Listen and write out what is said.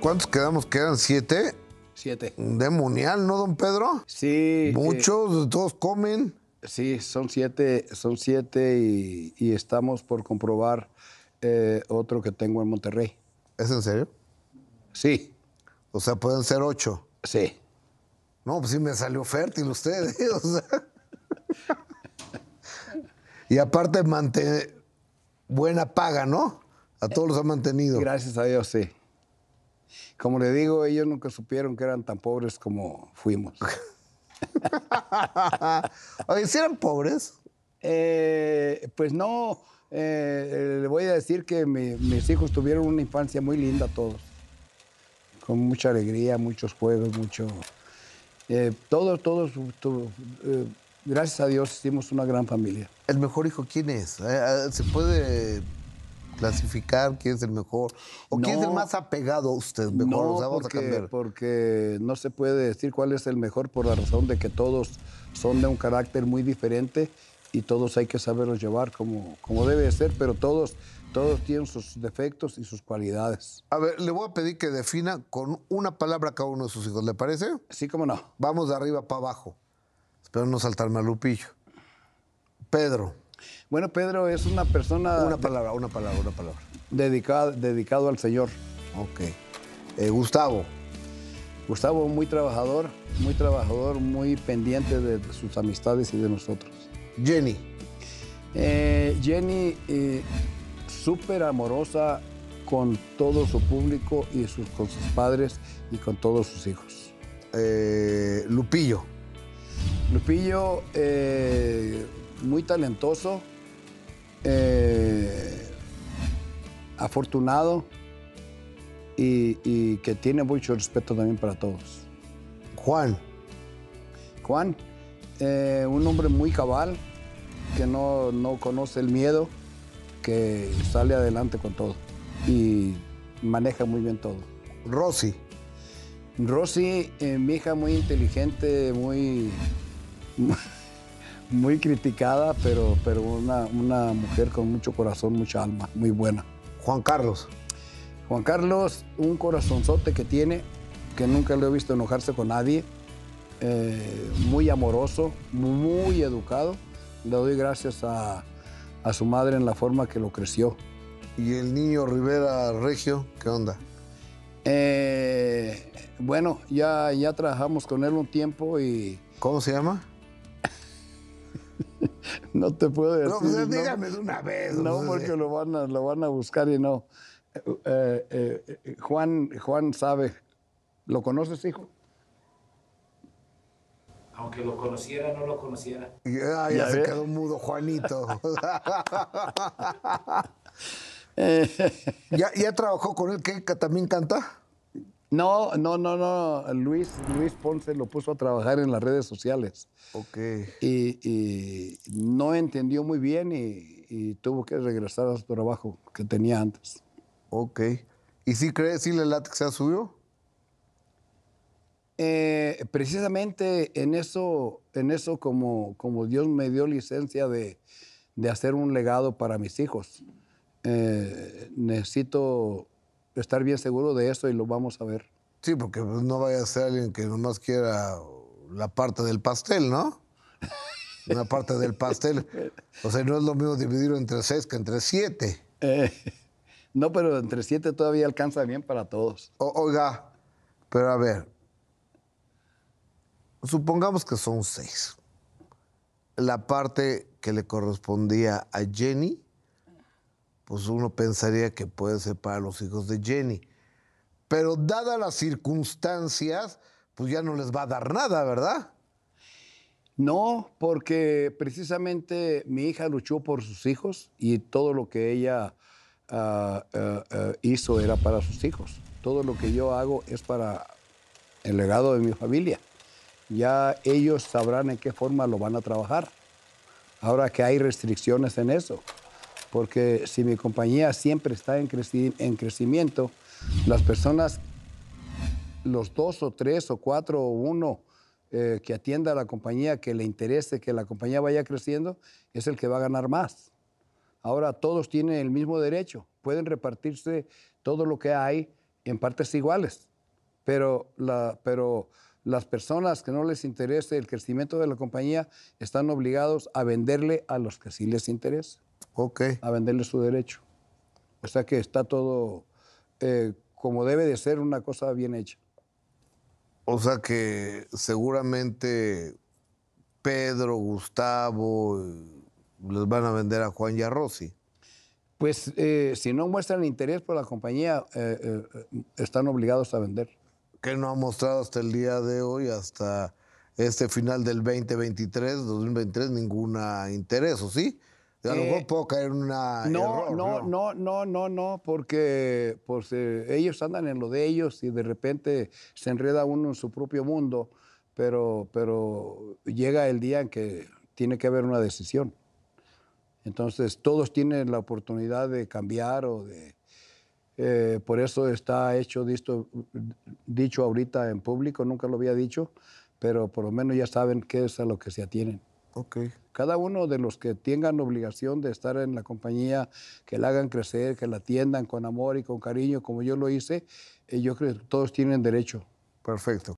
¿Cuántos quedamos? ¿Quedan siete? Siete. Demonial, ¿no, don Pedro? Sí. Muchos, todos comen. Sí, son siete, son siete y, y estamos por comprobar eh, otro que tengo en Monterrey. ¿Es en serio? Sí, O sea, pueden ser ocho. sí. No, pues sí me salió fértil usted, ¿eh? O sea. y aparte, buena paga, ¿no? A todos los ha mantenido. Gracias a Dios, sí. Como le digo, ellos nunca supieron que eran tan pobres como fuimos. Oye, si eran pobres? Eh, pues no, eh, le voy a decir que mi- mis hijos tuvieron una infancia muy linda todos, con mucha alegría, muchos juegos, mucho... eh, todos, todos, tu- eh, gracias a Dios hicimos una gran familia. ¿El mejor hijo quién es? ¿Se puede clasificar quién es el mejor? ¿O quién es el No. más apegado a usted? Mejor, no, o sea, vamos porque, a cambiar. porque no se puede decir cuál es el mejor por la razón de que todos son de un carácter muy diferente y todos hay que saberlos llevar como, como debe de ser, pero todos, todos tienen sus defectos y sus cualidades. A ver, le voy a pedir que defina con una palabra a cada uno de sus hijos, ¿le parece? Sí, como no. Vamos de arriba para abajo. Espero no saltarme a Lupillo. Pedro, Bueno, Pedro es una persona una palabra, una palabra, una palabra. dedicada, dedicado al Señor. Ok. Eh, Gustavo, Gustavo, muy trabajador, muy trabajador, muy pendiente de, sus amistades y de nosotros. Jenny, Eh, Jenny, eh, súper amorosa con todo su público y sus, con sus padres y con todos sus hijos. Lupillo, Lupillo, eh, muy talentoso, eh, afortunado y, y que tiene mucho respeto también para todos. Juan, Juan, eh, un hombre muy cabal, que no, no conoce el miedo, que sale adelante con todo y maneja muy bien todo. Rosy, Rosy, eh, mi hija muy inteligente, muy, muy criticada, pero, pero una, una mujer con mucho corazón, mucha alma, muy buena. Juan Carlos, Juan Carlos, un corazonzote que tiene, que nunca lo he visto enojarse con nadie, eh, muy amoroso, muy educado. Le doy gracias a, a su madre en la forma que lo creció. y el niño Rivera Regio, ¿qué onda? Eh, bueno, ya, ya trabajamos con él un tiempo y ¿Cómo se llama? No te puedo decir. No, pues dígame de una vez. No, pues, porque lo van a, lo van a buscar y no. Eh, eh, eh, Juan, Juan sabe. ¿Lo conoces, hijo? Aunque lo conociera, no lo conociera. Ah, ya, Ya se ve. quedó mudo Juanito. ¿Ya, ¿Ya trabajó con él? ¿Qué? ¿También canta? No, no, no, no. Luis, Luis Ponce lo puso a trabajar en las redes sociales Ok. y, y no entendió muy bien y, y tuvo que regresar a su trabajo que tenía antes. Ok. ¿Y si cree, si le late que se subió? Eh, precisamente en eso, en eso como, como Dios me dio licencia de, de hacer un legado para mis hijos, eh, necesito estar bien seguro de eso y lo vamos a ver. Sí, porque pues, no vaya a ser alguien que nomás quiera la parte del pastel, ¿no? Una parte del pastel. O sea, no es lo mismo dividirlo entre seis que entre siete. Eh, no, pero entre siete todavía alcanza bien para todos. O- oiga, pero a ver, supongamos que son seis. La parte que le correspondía a Jenny, pues uno pensaría que puede ser para los hijos de Jenny. Pero dadas las circunstancias, pues ya no les va a dar nada, ¿verdad? No, porque precisamente mi hija luchó por sus hijos y todo lo que ella ah, ah, ah, hizo era para sus hijos. Todo lo que yo hago es para el legado de mi familia. Ya ellos sabrán en qué forma lo van a trabajar. Ahora que hay restricciones en eso, porque si mi compañía siempre está en, creci- en crecimiento, las personas los dos o tres o cuatro o uno eh, que atienda a la compañía, que le interese que la compañía vaya creciendo, es el que va a ganar más. Ahora todos tienen el mismo derecho, pueden repartirse todo lo que hay en partes iguales, pero, pero las personas que no les interese el crecimiento de la compañía están obligados a venderle a los que sí les interesa, Ok. a venderle su derecho. O sea que está todo eh, como debe de ser una cosa bien hecha. O sea que seguramente Pedro, Gustavo, eh, les van a vender a Juan y a Rosy. Pues eh, si no muestran interés por la compañía, eh, eh, están obligados a vender. que no ha mostrado hasta el día de hoy, hasta este final del 2023, 2023, ninguna interés, ¿o sí? A lo Eh, mejor puedo caer en una No, error, no, no, no, no, no, porque pues, eh, ellos andan en lo de ellos y de repente se enreda uno en su propio mundo, pero, pero llega el día en que tiene que haber una decisión. Entonces todos tienen la oportunidad de cambiar o de... eh, por eso está hecho dicho, dicho ahorita en público, nunca lo había dicho, pero por lo menos ya saben qué es a lo que se atienen. Ok. Cada uno de los que tengan obligación de estar en la compañía, que la hagan crecer, que la atiendan con amor y con cariño, como yo lo hice, eh, yo creo que todos tienen derecho. Perfecto.